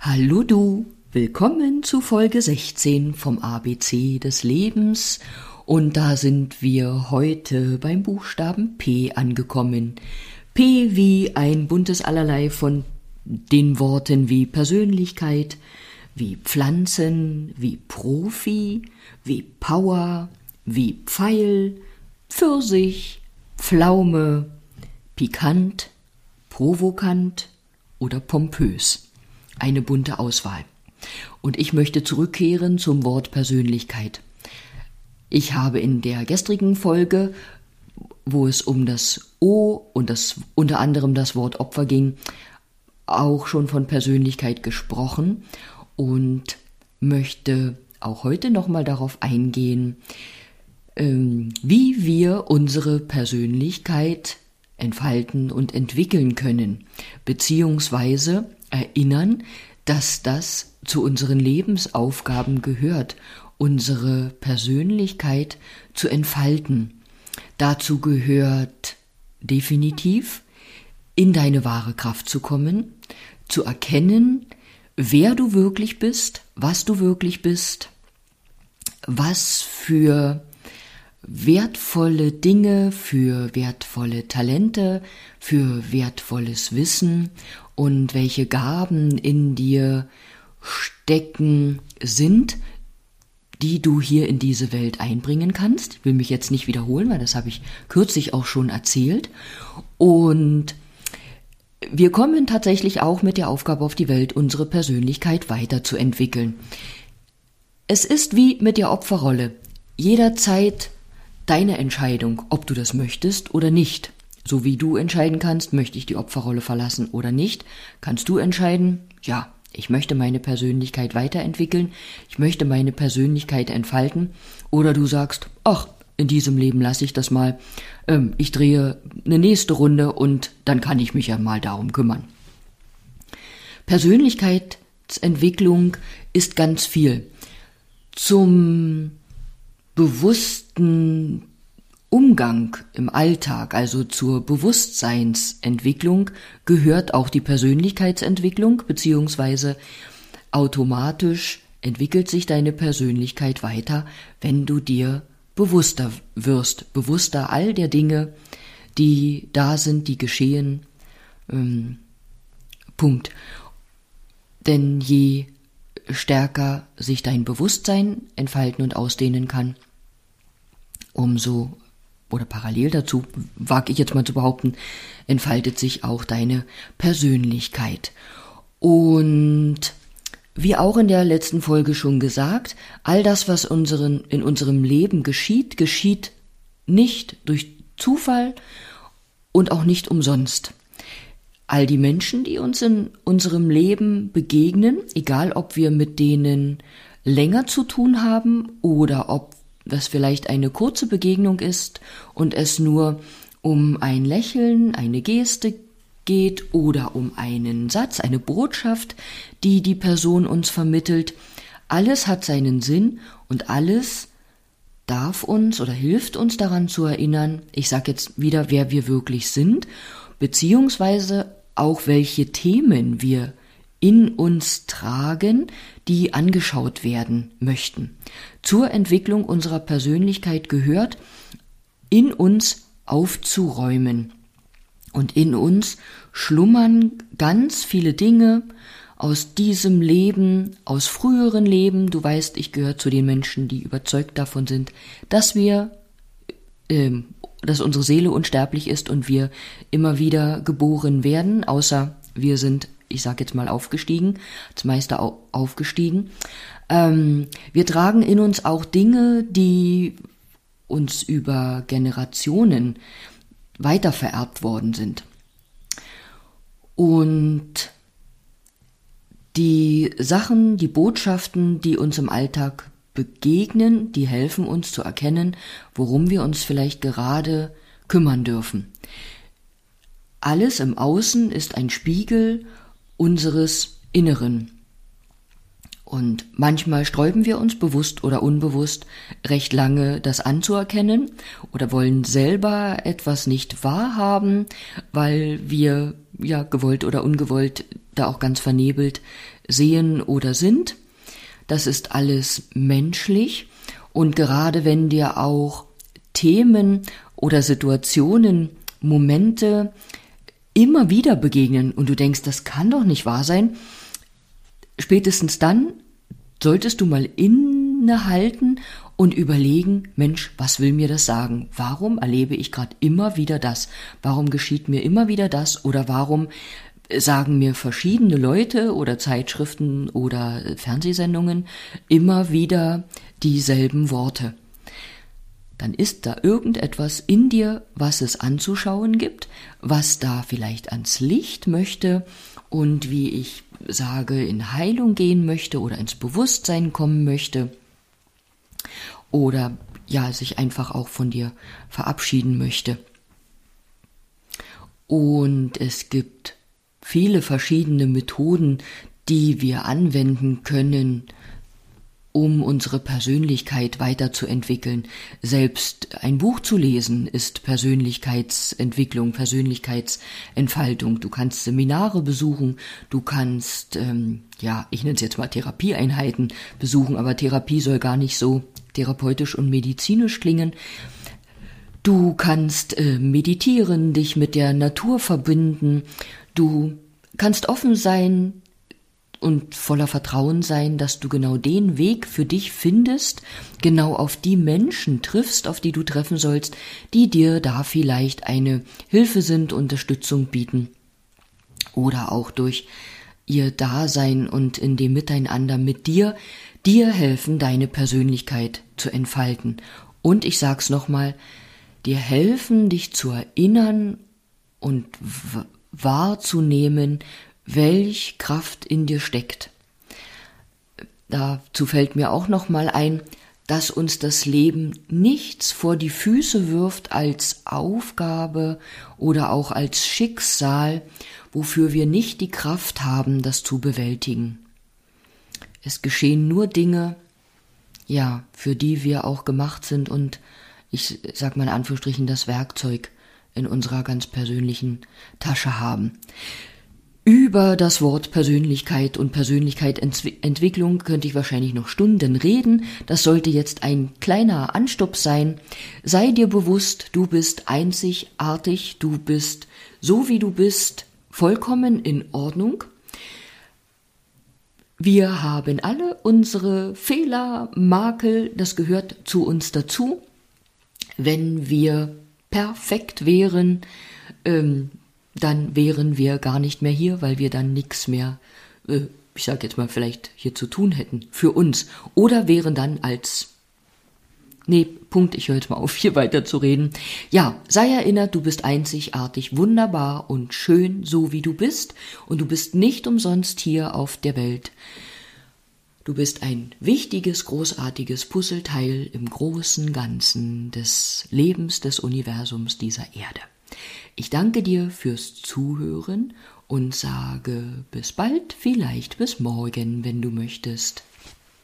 Hallo du, willkommen zu Folge 16 vom ABC des Lebens und da sind wir heute beim Buchstaben P angekommen. P wie ein buntes Allerlei von den Worten wie Persönlichkeit, wie Pflanzen, wie Profi, wie Power, wie Pfeil, Pfirsich, Pflaume, pikant, provokant oder pompös eine bunte Auswahl. Und ich möchte zurückkehren zum Wort Persönlichkeit. Ich habe in der gestrigen Folge, wo es um das O und das unter anderem das Wort Opfer ging, auch schon von Persönlichkeit gesprochen und möchte auch heute nochmal darauf eingehen, ähm, wie wir unsere Persönlichkeit entfalten und entwickeln können, beziehungsweise erinnern, dass das zu unseren Lebensaufgaben gehört, unsere Persönlichkeit zu entfalten. Dazu gehört definitiv, in deine wahre Kraft zu kommen, zu erkennen, wer du wirklich bist, was du wirklich bist, was für wertvolle Dinge, für wertvolle Talente, für wertvolles Wissen und welche Gaben in dir stecken sind, die du hier in diese Welt einbringen kannst. Ich will mich jetzt nicht wiederholen, weil das habe ich kürzlich auch schon erzählt. Und wir kommen tatsächlich auch mit der Aufgabe auf die Welt, unsere Persönlichkeit weiterzuentwickeln. Es ist wie mit der Opferrolle. Jederzeit deine Entscheidung, ob du das möchtest oder nicht. So wie du entscheiden kannst, möchte ich die Opferrolle verlassen oder nicht, kannst du entscheiden, ja, ich möchte meine Persönlichkeit weiterentwickeln, ich möchte meine Persönlichkeit entfalten, oder du sagst, ach, in diesem Leben lasse ich das mal, ähm, ich drehe eine nächste Runde und dann kann ich mich ja mal darum kümmern. Persönlichkeitsentwicklung ist ganz viel. Zum bewussten Umgang im Alltag, also zur Bewusstseinsentwicklung, gehört auch die Persönlichkeitsentwicklung, beziehungsweise automatisch entwickelt sich deine Persönlichkeit weiter, wenn du dir bewusster wirst, bewusster all der Dinge, die da sind, die geschehen. Ähm, Punkt. Denn je stärker sich dein Bewusstsein entfalten und ausdehnen kann, umso oder parallel dazu, wage ich jetzt mal zu behaupten, entfaltet sich auch deine Persönlichkeit. Und wie auch in der letzten Folge schon gesagt, all das, was unseren, in unserem Leben geschieht, geschieht nicht durch Zufall und auch nicht umsonst. All die Menschen, die uns in unserem Leben begegnen, egal ob wir mit denen länger zu tun haben oder ob was vielleicht eine kurze Begegnung ist und es nur um ein Lächeln, eine Geste geht oder um einen Satz, eine Botschaft, die die Person uns vermittelt. Alles hat seinen Sinn und alles darf uns oder hilft uns daran zu erinnern, ich sage jetzt wieder, wer wir wirklich sind, beziehungsweise auch welche Themen wir in uns tragen, die angeschaut werden möchten. Zur Entwicklung unserer Persönlichkeit gehört, in uns aufzuräumen. Und in uns schlummern ganz viele Dinge aus diesem Leben, aus früheren Leben. Du weißt, ich gehöre zu den Menschen, die überzeugt davon sind, dass wir, äh, dass unsere Seele unsterblich ist und wir immer wieder geboren werden, außer wir sind ich sage jetzt mal aufgestiegen, als Meister aufgestiegen. Ähm, wir tragen in uns auch Dinge, die uns über Generationen weitervererbt worden sind. Und die Sachen, die Botschaften, die uns im Alltag begegnen, die helfen uns zu erkennen, worum wir uns vielleicht gerade kümmern dürfen. Alles im Außen ist ein Spiegel unseres Inneren. Und manchmal sträuben wir uns bewusst oder unbewusst recht lange das anzuerkennen oder wollen selber etwas nicht wahrhaben, weil wir ja gewollt oder ungewollt da auch ganz vernebelt sehen oder sind. Das ist alles menschlich und gerade wenn dir auch Themen oder Situationen, Momente immer wieder begegnen und du denkst, das kann doch nicht wahr sein, spätestens dann solltest du mal innehalten und überlegen, Mensch, was will mir das sagen? Warum erlebe ich gerade immer wieder das? Warum geschieht mir immer wieder das? Oder warum sagen mir verschiedene Leute oder Zeitschriften oder Fernsehsendungen immer wieder dieselben Worte? Dann ist da irgendetwas in dir, was es anzuschauen gibt, was da vielleicht ans Licht möchte und wie ich sage, in Heilung gehen möchte oder ins Bewusstsein kommen möchte oder ja, sich einfach auch von dir verabschieden möchte. Und es gibt viele verschiedene Methoden, die wir anwenden können, um unsere Persönlichkeit weiterzuentwickeln. Selbst ein Buch zu lesen ist Persönlichkeitsentwicklung, Persönlichkeitsentfaltung. Du kannst Seminare besuchen, du kannst, ähm, ja, ich nenne es jetzt mal Therapieeinheiten besuchen, aber Therapie soll gar nicht so therapeutisch und medizinisch klingen. Du kannst äh, meditieren, dich mit der Natur verbinden, du kannst offen sein und voller Vertrauen sein, dass du genau den Weg für dich findest, genau auf die Menschen triffst, auf die du treffen sollst, die dir da vielleicht eine Hilfe sind, Unterstützung bieten oder auch durch ihr Dasein und in dem Miteinander mit dir dir helfen, deine Persönlichkeit zu entfalten. Und ich sag's nochmal, dir helfen, dich zu erinnern und wahrzunehmen, welch Kraft in dir steckt. Dazu fällt mir auch noch mal ein, dass uns das Leben nichts vor die Füße wirft als Aufgabe oder auch als Schicksal, wofür wir nicht die Kraft haben, das zu bewältigen. Es geschehen nur Dinge, ja, für die wir auch gemacht sind und ich sag mal in Anführungsstrichen das Werkzeug in unserer ganz persönlichen Tasche haben. Über das Wort Persönlichkeit und Persönlichkeitsentwicklung könnte ich wahrscheinlich noch Stunden reden. Das sollte jetzt ein kleiner Anstopp sein. Sei dir bewusst, du bist einzigartig, du bist so wie du bist, vollkommen in Ordnung. Wir haben alle unsere Fehler, Makel, das gehört zu uns dazu. Wenn wir perfekt wären, ähm, dann wären wir gar nicht mehr hier, weil wir dann nichts mehr, äh, ich sage jetzt mal, vielleicht hier zu tun hätten für uns. Oder wären dann als Nee, Punkt, ich höre jetzt mal auf, hier weiter zu reden. Ja, sei erinnert, du bist einzigartig, wunderbar und schön, so wie du bist, und du bist nicht umsonst hier auf der Welt. Du bist ein wichtiges, großartiges Puzzleteil im großen Ganzen des Lebens des Universums dieser Erde. Ich danke dir fürs Zuhören und sage bis bald, vielleicht bis morgen, wenn du möchtest.